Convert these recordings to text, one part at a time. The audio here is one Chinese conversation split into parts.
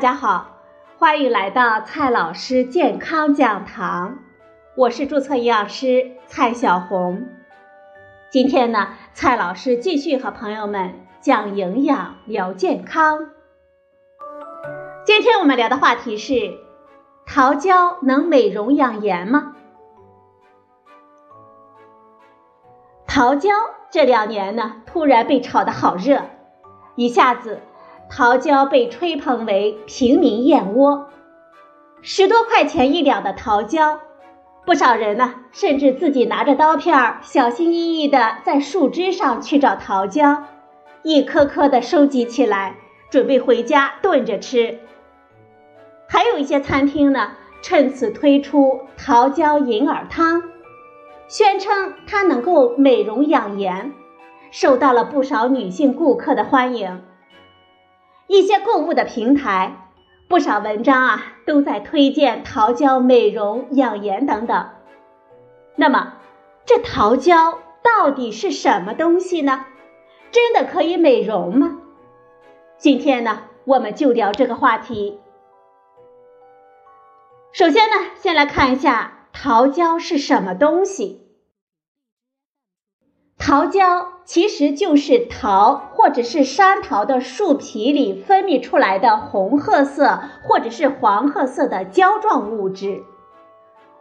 大家好，欢迎来到蔡老师健康讲堂，我是注册营养师蔡小红。今天呢，蔡老师继续和朋友们讲营养聊健康。今天我们聊的话题是：桃胶能美容养颜吗？桃胶这两年呢，突然被炒得好热，一下子。桃胶被吹捧为平民燕窝，十多块钱一两的桃胶，不少人呢甚至自己拿着刀片，小心翼翼地在树枝上去找桃胶，一颗颗地收集起来，准备回家炖着吃。还有一些餐厅呢，趁此推出桃胶银耳汤，宣称它能够美容养颜，受到了不少女性顾客的欢迎。一些购物的平台，不少文章啊都在推荐桃胶美容养颜等等。那么，这桃胶到底是什么东西呢？真的可以美容吗？今天呢，我们就聊这个话题。首先呢，先来看一下桃胶是什么东西。桃胶其实就是桃或者是山桃的树皮里分泌出来的红褐色或者是黄褐色的胶状物质，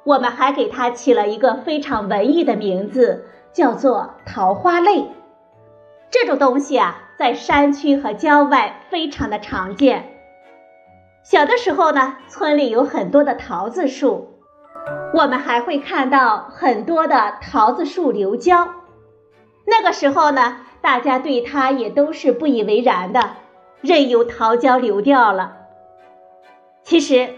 我们还给它起了一个非常文艺的名字，叫做桃花泪。这种东西啊，在山区和郊外非常的常见。小的时候呢，村里有很多的桃子树，我们还会看到很多的桃子树流胶。那个时候呢，大家对它也都是不以为然的，任由桃胶流掉了。其实，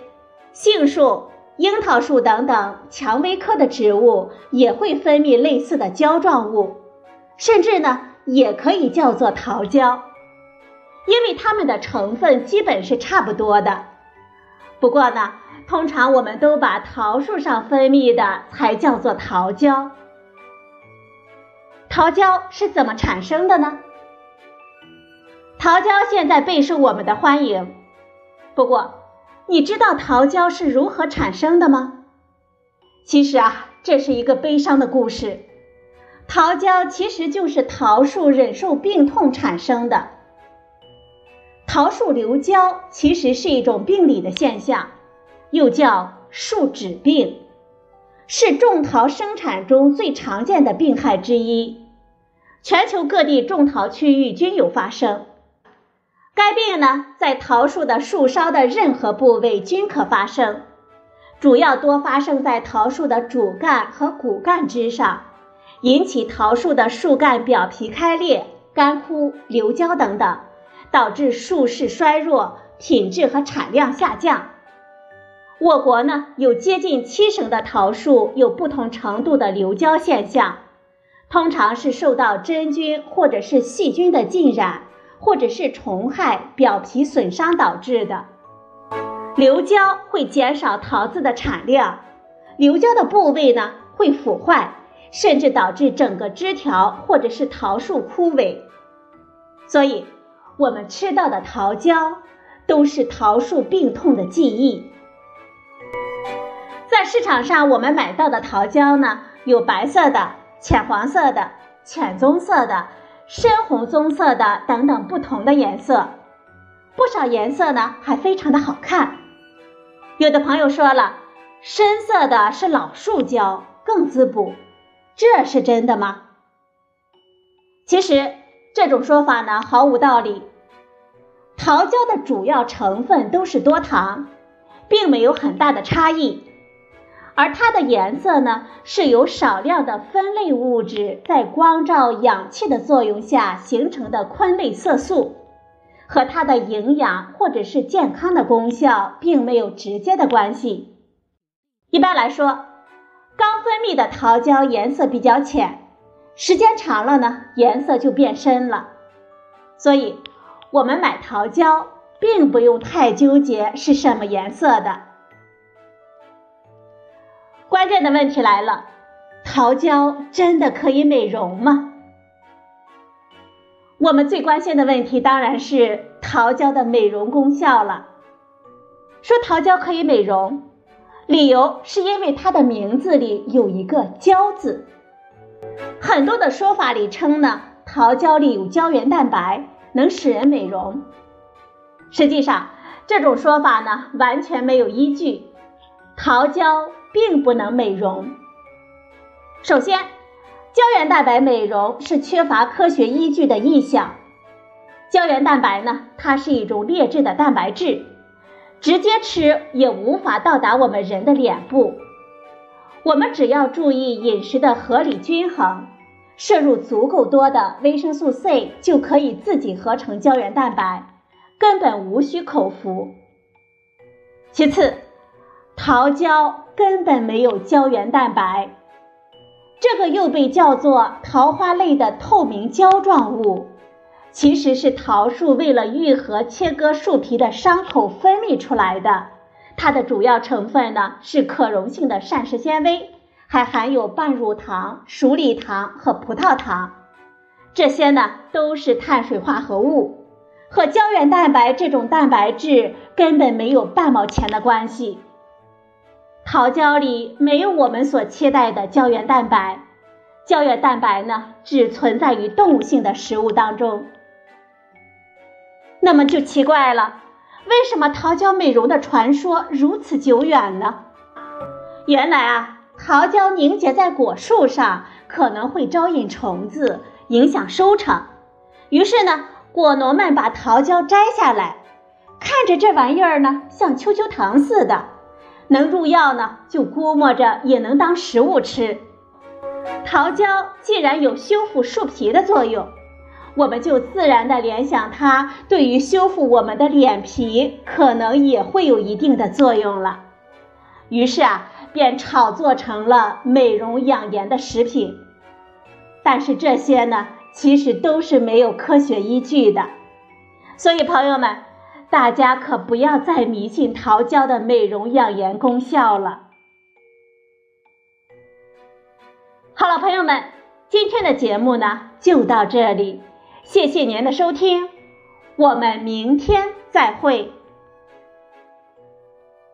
杏树、樱桃树等等蔷薇科的植物也会分泌类似的胶状物，甚至呢，也可以叫做桃胶，因为它们的成分基本是差不多的。不过呢，通常我们都把桃树上分泌的才叫做桃胶。桃胶是怎么产生的呢？桃胶现在备受我们的欢迎，不过你知道桃胶是如何产生的吗？其实啊，这是一个悲伤的故事。桃胶其实就是桃树忍受病痛产生的。桃树流胶其实是一种病理的现象，又叫树脂病，是种桃生产中最常见的病害之一。全球各地种桃区域均有发生。该病呢，在桃树的树梢的任何部位均可发生，主要多发生在桃树的主干和骨干之上，引起桃树的树干表皮开裂、干枯、流胶等等，导致树势衰弱、品质和产量下降。我国呢，有接近七成的桃树有不同程度的流胶现象。通常是受到真菌或者是细菌的浸染，或者是虫害、表皮损伤导致的。流胶会减少桃子的产量，流胶的部位呢会腐坏，甚至导致整个枝条或者是桃树枯萎。所以，我们吃到的桃胶都是桃树病痛的记忆。在市场上，我们买到的桃胶呢，有白色的。浅黄色的、浅棕色的、深红棕色的等等不同的颜色，不少颜色呢还非常的好看。有的朋友说了，深色的是老树胶，更滋补，这是真的吗？其实这种说法呢毫无道理。桃胶的主要成分都是多糖，并没有很大的差异。而它的颜色呢，是由少量的酚类物质在光照、氧气的作用下形成的醌类色素，和它的营养或者是健康的功效并没有直接的关系。一般来说，刚分泌的桃胶颜色比较浅，时间长了呢，颜色就变深了。所以，我们买桃胶并不用太纠结是什么颜色的。关键的问题来了，桃胶真的可以美容吗？我们最关心的问题当然是桃胶的美容功效了。说桃胶可以美容，理由是因为它的名字里有一个“胶”字。很多的说法里称呢，桃胶里有胶原蛋白，能使人美容。实际上，这种说法呢完全没有依据，桃胶并不能美容。首先，胶原蛋白美容是缺乏科学依据的臆想。胶原蛋白呢，它是一种劣质的蛋白质，直接吃也无法到达我们人的脸部。我们只要注意饮食的合理均衡，摄入足够多的维生素 C，就可以自己合成胶原蛋白。根本无需口服。其次，桃胶根本没有胶原蛋白，这个又被叫做桃花类的透明胶状物，其实是桃树为了愈合切割树皮的伤口分泌出来的。它的主要成分呢是可溶性的膳食纤维，还含有半乳糖、熟梨糖和葡萄糖，这些呢都是碳水化合物。和胶原蛋白这种蛋白质根本没有半毛钱的关系。桃胶里没有我们所期待的胶原蛋白，胶原蛋白呢只存在于动物性的食物当中。那么就奇怪了，为什么桃胶美容的传说如此久远呢？原来啊，桃胶凝结在果树上可能会招引虫子，影响收成，于是呢。果农们把桃胶摘下来，看着这玩意儿呢，像秋秋糖似的，能入药呢，就估摸着也能当食物吃。桃胶既然有修复树皮的作用，我们就自然的联想它对于修复我们的脸皮可能也会有一定的作用了。于是啊，便炒作成了美容养颜的食品。但是这些呢？其实都是没有科学依据的，所以朋友们，大家可不要再迷信桃胶的美容养颜功效了。好了，朋友们，今天的节目呢就到这里，谢谢您的收听，我们明天再会。